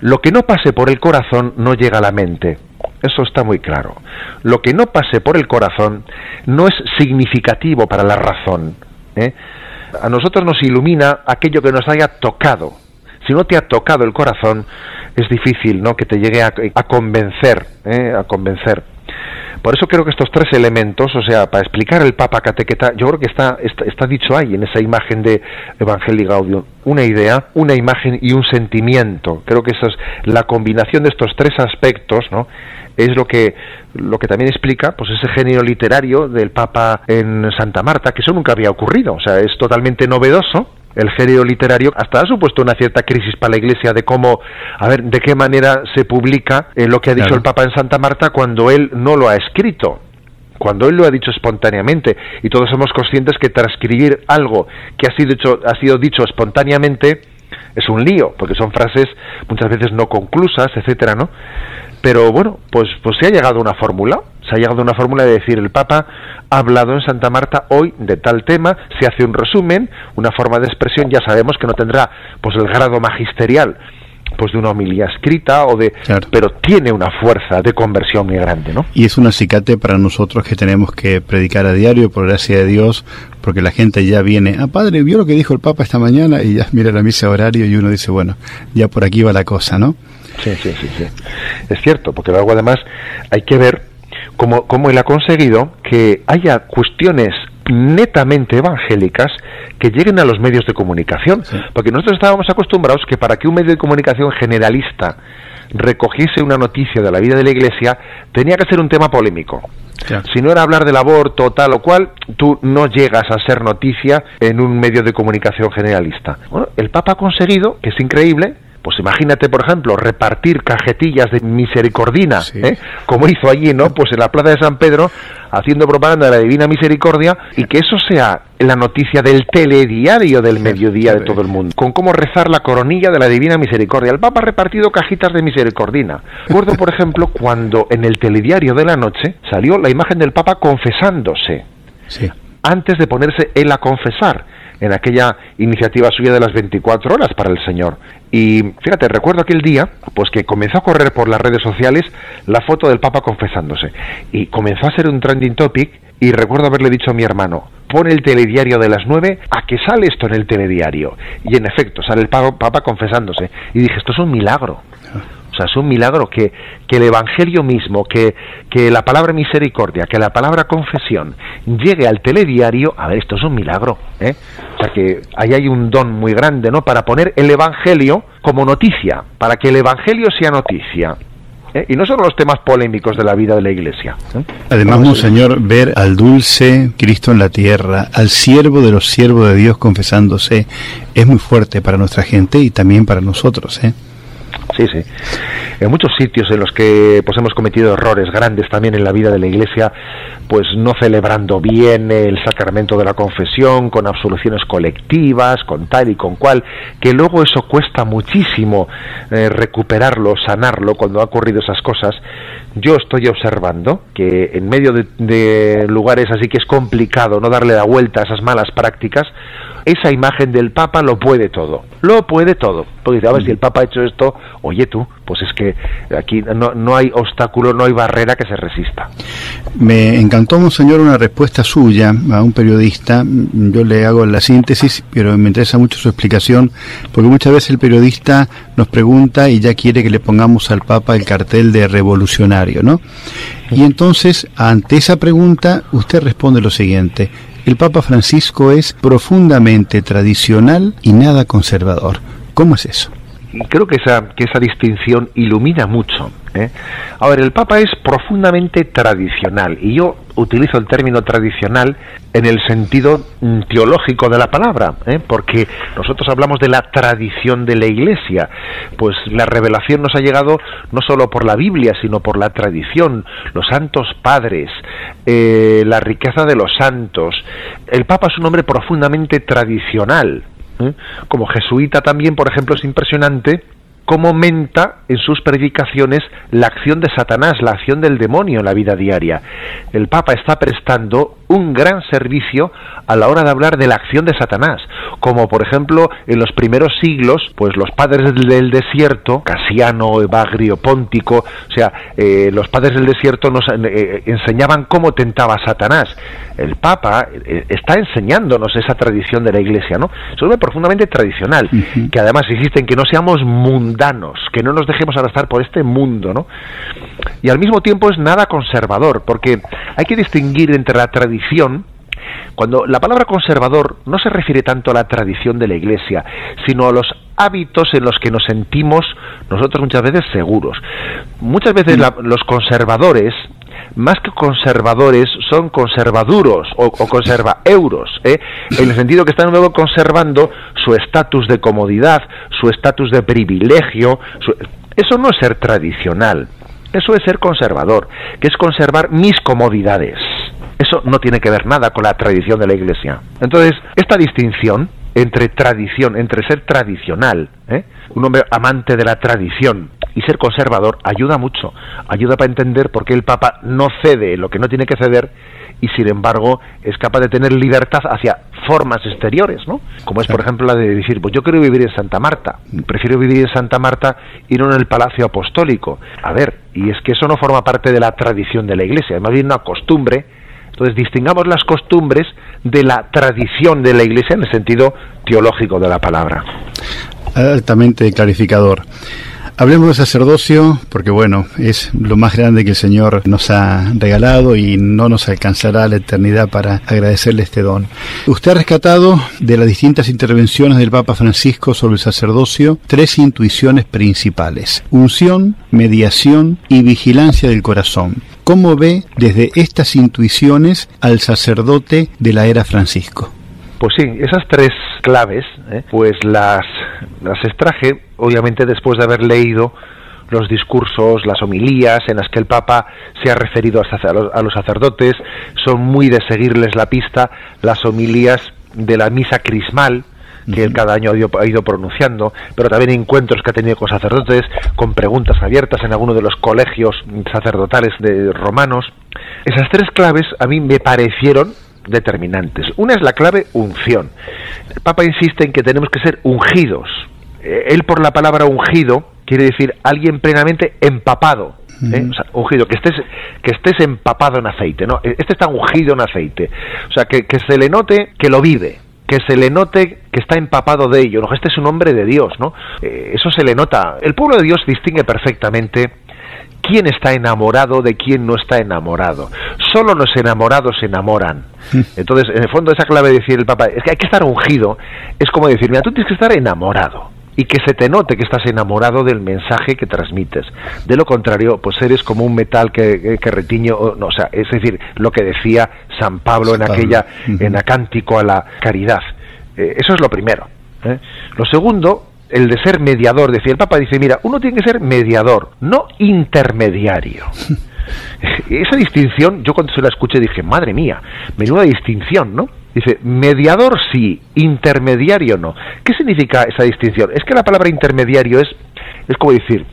Lo que no pase por el corazón no llega a la mente. Eso está muy claro. Lo que no pase por el corazón no es significativo para la razón. ¿eh? A nosotros nos ilumina aquello que nos haya tocado. Si no te ha tocado el corazón, es difícil ¿no? que te llegue a, convencer. ¿eh? A convencer. Por eso creo que estos tres elementos, o sea, para explicar el Papa Catequeta, yo creo que está, está, dicho ahí, en esa imagen de Evangelii Gaudium, una idea, una imagen y un sentimiento. Creo que esa es la combinación de estos tres aspectos, ¿no? es lo que lo que también explica pues ese genio literario del Papa en Santa Marta que eso nunca había ocurrido o sea es totalmente novedoso el género literario hasta ha supuesto una cierta crisis para la Iglesia de cómo, a ver, de qué manera se publica eh, lo que ha dicho el Papa en Santa Marta cuando él no lo ha escrito cuando él lo ha dicho espontáneamente. Y todos somos conscientes que transcribir algo que ha sido dicho, ha sido dicho espontáneamente es un lío porque son frases muchas veces no conclusas etcétera no pero bueno pues pues se ha llegado a una fórmula se ha llegado a una fórmula de decir el Papa ha hablado en Santa Marta hoy de tal tema, se hace un resumen, una forma de expresión, ya sabemos que no tendrá pues el grado magisterial pues de una homilía escrita o de pero tiene una fuerza de conversión muy grande, ¿no? Y es un acicate para nosotros que tenemos que predicar a diario por gracia de Dios, porque la gente ya viene, ah, padre, vio lo que dijo el Papa esta mañana y ya mira la misa horario y uno dice, bueno, ya por aquí va la cosa, ¿no? Sí, sí, sí, sí. Es cierto, porque luego además hay que ver cómo, él ha conseguido que haya cuestiones netamente evangélicas que lleguen a los medios de comunicación. Porque nosotros estábamos acostumbrados que para que un medio de comunicación generalista recogiese una noticia de la vida de la Iglesia, tenía que ser un tema polémico. Si no era hablar del aborto tal o cual, tú no llegas a ser noticia en un medio de comunicación generalista. Bueno, el Papa ha conseguido, que es increíble, pues imagínate, por ejemplo, repartir cajetillas de misericordina, ¿eh? como hizo allí, ¿no? Pues en la Plaza de San Pedro, haciendo propaganda de la Divina Misericordia, y que eso sea la noticia del telediario del mediodía de todo el mundo, con cómo rezar la coronilla de la Divina Misericordia. El Papa ha repartido cajitas de misericordina. Recuerdo, por ejemplo, cuando en el telediario de la noche salió la imagen del Papa confesándose. Antes de ponerse él a confesar en aquella iniciativa suya de las 24 horas para el Señor. Y fíjate, recuerdo aquel día, pues que comenzó a correr por las redes sociales la foto del Papa confesándose. Y comenzó a ser un trending topic y recuerdo haberle dicho a mi hermano, pon el telediario de las 9 a que sale esto en el telediario. Y en efecto, sale el Papa confesándose. Y dije, esto es un milagro. Es un milagro que, que el Evangelio mismo, que, que la palabra misericordia, que la palabra confesión llegue al telediario. A ver, esto es un milagro. ¿eh? O sea, que ahí hay un don muy grande, ¿no? Para poner el Evangelio como noticia, para que el Evangelio sea noticia. ¿eh? y no solo los temas polémicos de la vida de la Iglesia. ¿eh? Además, Monseñor, ver al dulce Cristo en la tierra, al siervo de los siervos de Dios confesándose, es muy fuerte para nuestra gente y también para nosotros. ¿eh? Sí, sí. En muchos sitios en los que pues hemos cometido errores grandes también en la vida de la Iglesia, pues no celebrando bien el sacramento de la confesión, con absoluciones colectivas, con tal y con cual, que luego eso cuesta muchísimo eh, recuperarlo, sanarlo cuando ha ocurrido esas cosas. Yo estoy observando que en medio de, de lugares así que es complicado no darle la vuelta a esas malas prácticas, esa imagen del Papa lo puede todo, lo puede todo. Porque a ver, si el Papa ha hecho esto, oye tú, pues es que aquí no, no hay obstáculo, no hay barrera que se resista. Me encantó, Monseñor, una respuesta suya a un periodista. Yo le hago la síntesis, pero me interesa mucho su explicación, porque muchas veces el periodista nos pregunta y ya quiere que le pongamos al Papa el cartel de revolucionario, ¿no? Y entonces, ante esa pregunta, usted responde lo siguiente. El Papa Francisco es profundamente tradicional y nada conservador. ¿Cómo es eso? Creo que esa, que esa distinción ilumina mucho. ¿eh? A ver, el Papa es profundamente tradicional y yo utilizo el término tradicional en el sentido mm, teológico de la palabra, ¿eh? porque nosotros hablamos de la tradición de la Iglesia, pues la revelación nos ha llegado no solo por la Biblia, sino por la tradición, los santos padres, eh, la riqueza de los santos. El Papa es un hombre profundamente tradicional, ¿eh? como jesuita también, por ejemplo, es impresionante cómo menta en sus predicaciones la acción de Satanás, la acción del demonio en la vida diaria. El Papa está prestando un gran servicio a la hora de hablar de la acción de Satanás, como por ejemplo en los primeros siglos, pues los padres del desierto, Casiano, Evagrio, Póntico, o sea, eh, los padres del desierto nos eh, enseñaban cómo tentaba a Satanás. El Papa eh, está enseñándonos esa tradición de la Iglesia, ¿no? Es profundamente tradicional, que además insiste en que no seamos mundanos que no nos dejemos arrastrar por este mundo, ¿no? Y al mismo tiempo es nada conservador, porque hay que distinguir entre la tradición, cuando la palabra conservador no se refiere tanto a la tradición de la Iglesia, sino a los hábitos en los que nos sentimos nosotros muchas veces seguros. Muchas veces los conservadores más que conservadores, son conservaduros o, conserva euros, ¿eh? en el sentido que están luego conservando su estatus de comodidad, su estatus de privilegio. Eso no es ser tradicional, eso es ser conservador, que es conservar mis comodidades. Eso no tiene que ver nada con la tradición de la Iglesia. Entonces, esta distinción entre tradición, entre ser tradicional, ¿eh? un hombre amante de la tradición y ser conservador, ayuda mucho, ayuda para entender por qué el Papa no cede lo que no tiene que ceder y sin embargo es capaz de tener libertad hacia formas exteriores, ¿no? Como es por ejemplo la de decir, pues yo quiero vivir en Santa Marta, prefiero vivir en Santa Marta y no en el Palacio Apostólico. A ver, y es que eso no forma parte de la tradición de la Iglesia, es más bien una costumbre entonces distingamos las costumbres de la tradición de la Iglesia en el sentido teológico de la palabra. Altamente clarificador. Hablemos de sacerdocio porque bueno, es lo más grande que el Señor nos ha regalado y no nos alcanzará la eternidad para agradecerle este don. Usted ha rescatado de las distintas intervenciones del Papa Francisco sobre el sacerdocio tres intuiciones principales, unción, mediación y vigilancia del corazón. ¿Cómo ve desde estas intuiciones al sacerdote de la era Francisco? Pues sí, esas tres claves, ¿eh? pues las, las extraje, obviamente, después de haber leído los discursos, las homilías en las que el Papa se ha referido a los sacerdotes, son muy de seguirles la pista, las homilías de la misa crismal, que él cada año ha ido, pronunciando, pero también encuentros que ha tenido con sacerdotes, con preguntas abiertas en alguno de los colegios sacerdotales de romanos. Esas tres claves a mí me parecieron determinantes. Una es la clave unción. El Papa insiste en que tenemos que ser ungidos. Eh, él por la palabra ungido quiere decir alguien plenamente empapado. ¿eh? ungido, que estés, que estés empapado en aceite, ¿no? Este está ungido en aceite. O sea, que, que se le note que lo vive, que se le note que está empapado de ello. ¿no? Este es un hombre de Dios, ¿no? Eh, eso se le nota. El pueblo de Dios distingue perfectamente quién está enamorado de quién no está enamorado. Solo los enamorados se enamoran. Entonces, en el fondo, esa clave de decir el Papa es que hay que estar ungido, es como decir, mira, tú tienes que estar enamorado y que se te note que estás enamorado del mensaje que transmites. De lo contrario, pues eres como un metal que, que retiño, no, o sea, es decir, lo que decía San Pablo en aquella, en Acántico a la caridad. Eh, eso es lo primero. ¿eh? Lo segundo el de ser mediador. Decía el Papa, dice, mira, uno tiene que ser mediador, no intermediario. Esa distinción, yo cuando se la escuché dije, madre mía, menuda distinción, ¿no? Dice, mediador sí, intermediario no. ¿Qué significa esa distinción? Es que la palabra intermediario es, es como decir,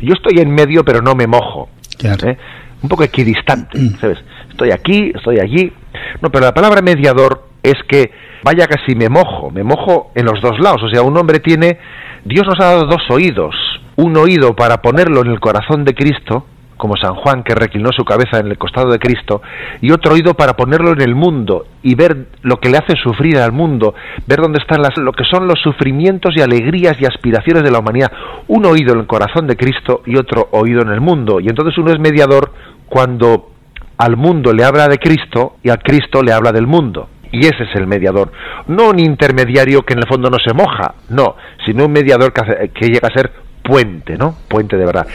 yo estoy en medio pero no me mojo. ¿eh? Un poco equidistante, ¿sabes? Estoy aquí, estoy allí. No, pero la palabra mediador es que vaya que si me mojo, me mojo en los dos lados. O sea, un hombre tiene, Dios nos ha dado dos oídos, un oído para ponerlo en el corazón de Cristo, como San Juan que reclinó su cabeza en el costado de Cristo, y otro oído para ponerlo en el mundo y ver lo que le hace sufrir al mundo, ver dónde están las, lo que son los sufrimientos y alegrías y aspiraciones de la humanidad. Un oído en el corazón de Cristo y otro oído en el mundo. Y entonces uno es mediador cuando al mundo le habla de Cristo y a Cristo le habla del mundo y ese es el mediador. No un intermediario que en el fondo no se moja, no, sino un mediador que, llega a ser puente, ¿no? Puente de verdad.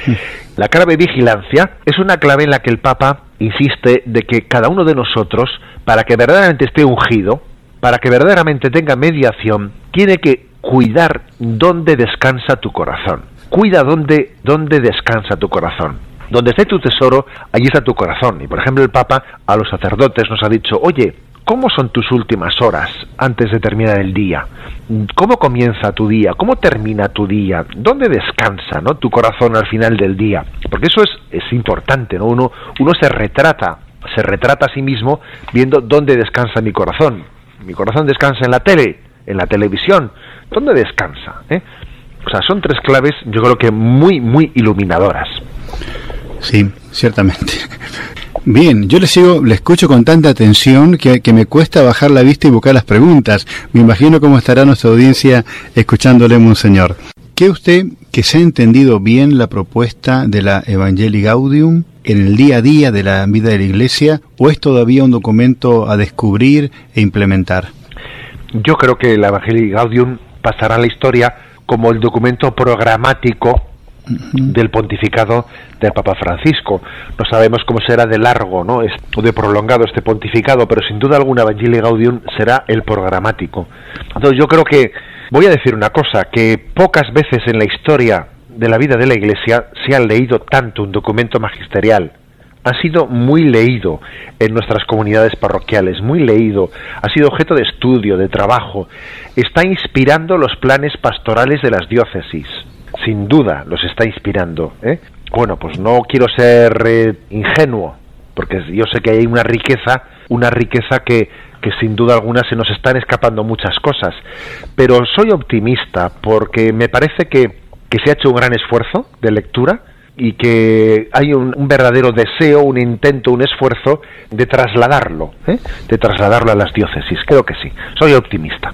La clave vigilancia es una clave en la que el Papa insiste de que cada uno de nosotros, para que verdaderamente esté ungido, para que verdaderamente tenga mediación, tiene que cuidar dónde descansa tu corazón. Cuida dónde, dónde descansa tu corazón. Donde esté tu tesoro, allí está tu corazón. Y por ejemplo el Papa a los sacerdotes nos ha dicho, oye, ¿Cómo son tus últimas horas antes de terminar el día? ¿Cómo comienza tu día? ¿Cómo termina tu día? ¿Dónde descansa ¿no? tu corazón al final del día? Porque eso es, es importante, ¿no? Uno, uno se retrata, se retrata a sí mismo viendo dónde descansa mi corazón. Mi corazón descansa en la tele, en la televisión. ¿Dónde descansa? Eh? O sea, son tres claves, yo creo que muy, muy iluminadoras. Sí, ciertamente. Bien, yo le sigo, le escucho con tanta atención que, me cuesta bajar la vista y buscar las preguntas. Me imagino cómo estará nuestra audiencia escuchándole, Monseñor. ¿Qué usted que se ha entendido bien la propuesta de la Evangelii Gaudium en el día a día de la vida de la Iglesia o es todavía un documento a descubrir e implementar? Yo creo que la Evangelii Gaudium pasará a la historia como el documento programático del pontificado del Papa Francisco. No sabemos cómo será de largo ¿no? o de prolongado este pontificado, pero sin duda alguna Evangelii Gaudium será el programático. Entonces yo creo que, voy a decir una cosa, que pocas veces en la historia de la vida de la Iglesia se ha leído tanto un documento magisterial. Ha sido muy leído en nuestras comunidades parroquiales, muy leído, ha sido objeto de estudio, de trabajo, está inspirando los planes pastorales de las diócesis sin duda los está inspirando. ¿eh? Bueno, pues no quiero ser eh, ingenuo, porque yo sé que hay una riqueza, una riqueza que, que sin duda alguna se nos están escapando muchas cosas, pero soy optimista porque me parece que, que se ha hecho un gran esfuerzo de lectura, y que hay un, verdadero deseo, un intento, un esfuerzo de trasladarlo, ¿eh? de trasladarlo a las diócesis. Creo que sí, soy optimista.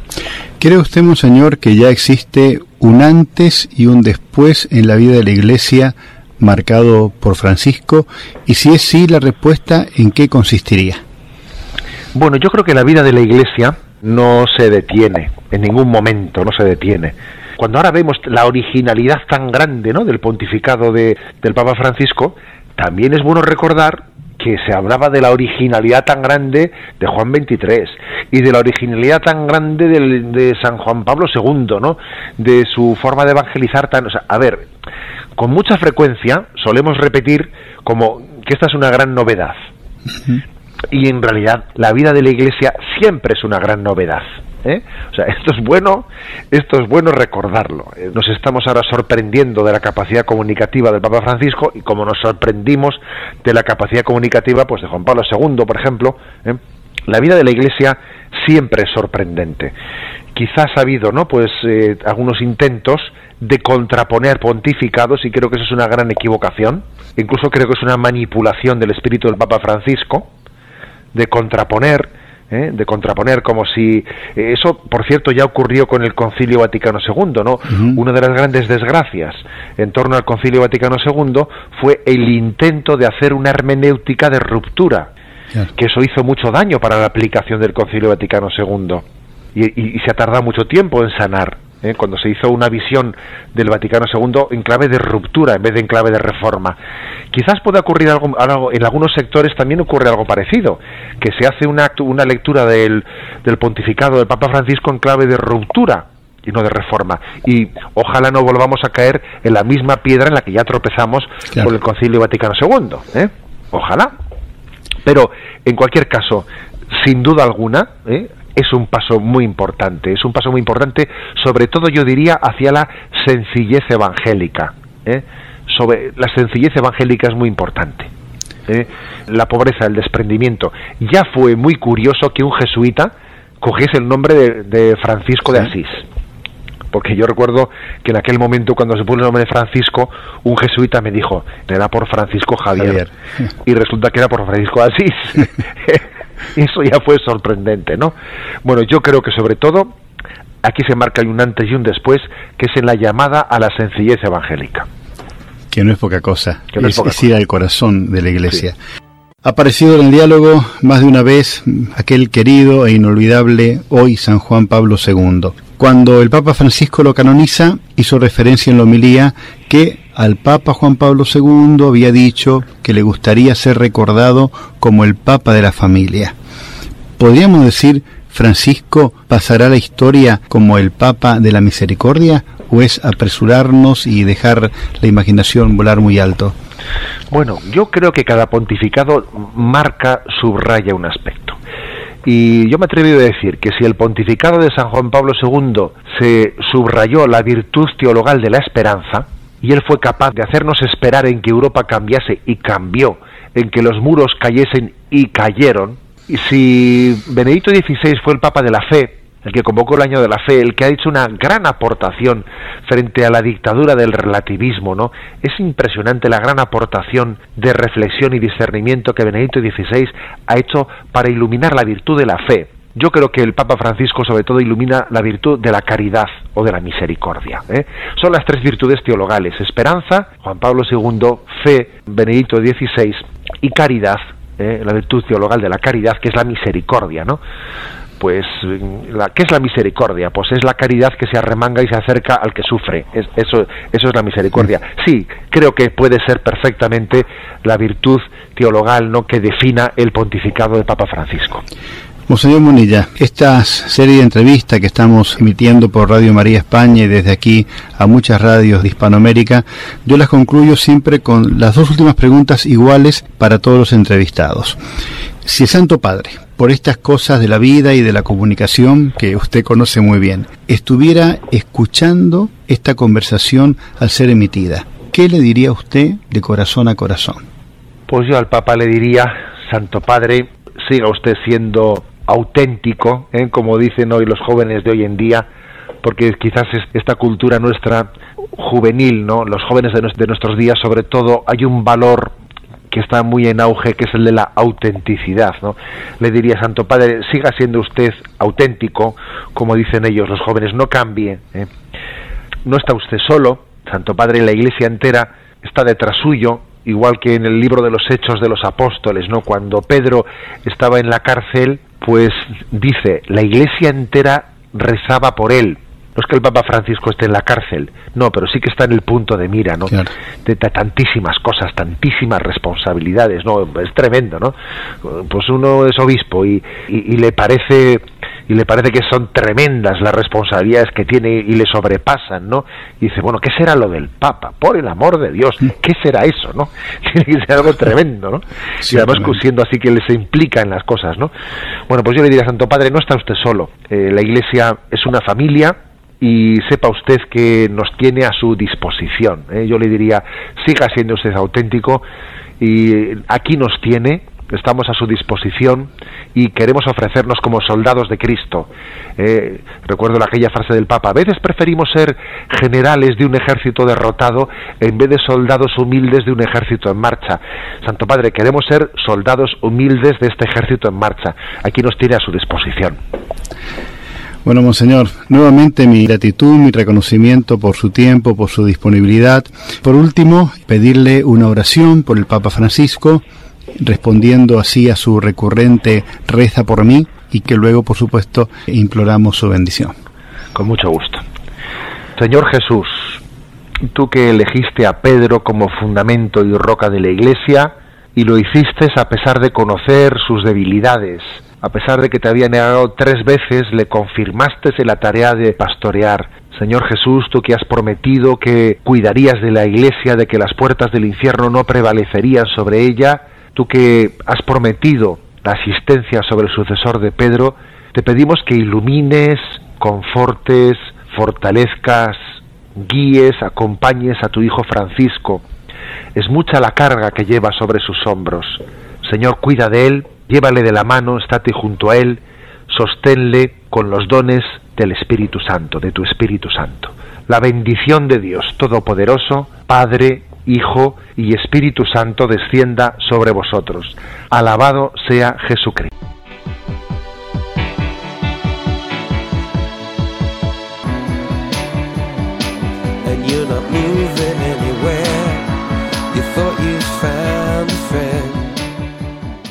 ¿Cree usted, monseñor, que ya existe un antes y un después en la vida de la Iglesia marcado por Francisco? Y si es sí, la respuesta, ¿en qué consistiría? Bueno, yo creo que la vida de la Iglesia no se detiene, en ningún momento no se detiene cuando ahora vemos la originalidad tan grande ¿no? del pontificado de, del Papa Francisco, también es bueno recordar que se hablaba de la originalidad tan grande de Juan XXIII y de la originalidad tan grande de San Juan Pablo II, ¿no? De su forma de evangelizar tan, a ver, con mucha frecuencia solemos repetir como que esta es una gran novedad. Y en realidad la vida de la Iglesia siempre es una gran novedad. ¿eh? O sea, esto es bueno, esto es bueno recordarlo. Eh, nos estamos ahora sorprendiendo de la capacidad comunicativa del Papa Francisco y como nos sorprendimos de la capacidad comunicativa pues de Juan Pablo II, por ejemplo, ¿eh? la vida de la Iglesia siempre es sorprendente. Quizás ha habido, ¿no? Pues algunos intentos de contraponer pontificados y creo que eso es una gran equivocación. Incluso creo que es una manipulación del espíritu del Papa Francisco de contraponer ¿eh? de contraponer, como si eh, eso, por cierto, ya ocurrió con el Concilio Vaticano II, ¿no? Una de las grandes desgracias en torno al Concilio Vaticano II fue el intento de hacer una hermenéutica de ruptura, que eso hizo mucho daño para la aplicación del Concilio Vaticano II y se ha tardado mucho tiempo en sanar. ¿Eh? cuando se hizo una visión del Vaticano II en clave de ruptura en vez de en clave de reforma. Quizás pueda ocurrir algo, en algunos sectores también ocurre algo parecido, que se hace una, una lectura del, del pontificado del Papa Francisco en clave de ruptura y no de reforma. Y ojalá no volvamos a caer en la misma piedra en la que ya tropezamos con el Concilio Vaticano II. ¿eh? Ojalá. Pero, en cualquier caso, sin duda alguna, ¿eh? Es un paso muy importante, es un paso muy importante, sobre todo yo diría hacia la sencillez evangélica. ¿eh? Sobre la sencillez evangélica es muy importante. ¿eh? La pobreza, el desprendimiento. Ya fue muy curioso que un jesuita cogiese el nombre de, Francisco de Asís. Porque yo recuerdo que en aquel momento cuando se puso el nombre de Francisco, un jesuita me dijo, era por Francisco Javier. Javier. Y resulta que era por Francisco de Asís. Eso ya fue sorprendente, ¿no? Bueno, yo creo que sobre todo aquí se marca un antes y un después, que es en la llamada a la sencillez evangélica. Que no es poca cosa, que no es, es ir al corazón de la iglesia. Ha aparecido en el diálogo más de una vez aquel querido e inolvidable hoy San Juan Pablo II. Cuando el Papa Francisco lo canoniza, hizo referencia en la homilía que al Papa Juan Pablo II había dicho que le gustaría ser recordado como el Papa de la familia. ¿Podríamos decir Francisco pasará la historia como el Papa de la Misericordia o es apresurarnos y dejar la imaginación volar muy alto? Bueno, yo creo que cada pontificado marca, subraya un aspecto. Y yo me atrevo a decir que si el pontificado de San Juan Pablo II se subrayó la virtud teologal de la esperanza, y él fue capaz de hacernos esperar en que Europa cambiase y cambió, en que los muros cayesen y cayeron, y si Benedicto XVI fue el Papa de la Fe, el que convocó el año de la fe, el que ha hecho una gran aportación frente a la dictadura del relativismo, ¿no? Es impresionante la gran aportación de reflexión y discernimiento que Benedicto XVI ha hecho para iluminar la virtud de la fe. Yo creo que el Papa Francisco sobre todo ilumina la virtud de la caridad o de la misericordia. ¿eh? Son las tres virtudes teologales, esperanza, Juan Pablo II, fe, Benedicto XVI y caridad, ¿eh? la virtud teologal de la caridad, que es la misericordia, ¿no? Pues, la, ¿qué es la misericordia? Pues es la caridad que se arremanga y se acerca al que sufre. eso, eso es la misericordia. Sí, creo que puede ser perfectamente la virtud teologal ¿no? que defina el pontificado del Papa Francisco. Monseñor Monilla, esta serie de entrevistas que estamos emitiendo por Radio María España y desde aquí a muchas radios de Hispanoamérica, yo las concluyo siempre con las dos últimas preguntas iguales para todos los entrevistados. Si el Santo Padre, por estas cosas de la vida y de la comunicación que usted conoce muy bien, estuviera escuchando esta conversación al ser emitida, ¿qué le diría usted de corazón a corazón? Pues yo al Papa le diría, Santo Padre, siga usted siendo auténtico, ¿eh? como dicen hoy los jóvenes de hoy en día, porque quizás esta cultura nuestra juvenil, ¿no? Los jóvenes de, nuestros días, sobre todo, hay un valor que está muy en auge, que es el de la autenticidad, ¿no? Le diría, Santo Padre, siga siendo usted auténtico, como dicen ellos, los jóvenes, no cambie. ¿eh? No está usted solo, Santo Padre, la Iglesia entera está detrás suyo, igual que en el libro de los Hechos de los Apóstoles, ¿no? Cuando Pedro estaba en la cárcel, pues dice, la Iglesia entera rezaba por él. No es que el Papa Francisco esté en la cárcel, no, pero sí que está en el punto de mira, ¿no? De, tantísimas cosas, tantísimas responsabilidades, ¿no? Es tremendo, ¿no? Pues uno es obispo y, y le parece y le parece que son tremendas las responsabilidades que tiene y le sobrepasan, ¿no? Y dice, bueno, ¿qué será lo del Papa? Por el amor de Dios, ¿qué será eso, no? Tiene que ser algo tremendo, ¿no? y además siendo así que les implica en las cosas, ¿no? Bueno, pues yo le diría, Santo Padre, no está usted solo. Eh, la Iglesia es una familia, y sepa usted que nos tiene a su disposición. ¿eh? Yo le diría, siga siendo usted auténtico y aquí nos tiene estamos a su disposición y queremos ofrecernos como soldados de Cristo. Eh, recuerdo aquella frase del Papa, a veces preferimos ser generales de un ejército derrotado en vez de soldados humildes de un ejército en marcha. Santo Padre, queremos ser soldados humildes de este ejército en marcha. Aquí nos tiene a su disposición. Bueno, Monseñor, nuevamente mi gratitud, mi reconocimiento por su tiempo, por su disponibilidad. Por último, pedirle una oración por el Papa Francisco respondiendo así a su recurrente reza por mí y que luego, por supuesto, imploramos su bendición. Con mucho gusto. Señor Jesús, tú que elegiste a Pedro como fundamento y roca de la Iglesia, y lo hiciste a pesar de conocer sus debilidades, a pesar de que te había negado tres veces, le confirmaste en la tarea de pastorear. Señor Jesús, tú que has prometido que cuidarías de la Iglesia, de que las puertas del infierno no prevalecerían sobre ella, tú que has prometido la asistencia sobre el sucesor de Pedro, te pedimos que ilumines, confortes, fortalezcas, guíes, acompañes a tu Hijo Francisco. Es mucha la carga que lleva sobre sus hombros. Señor, cuida de él, llévale de la mano, estate junto a él, sosténle con los dones del Espíritu Santo, de tu Espíritu Santo. La bendición de Dios Todopoderoso, Padre, Hijo y Espíritu Santo descienda sobre vosotros. Alabado sea Jesucristo.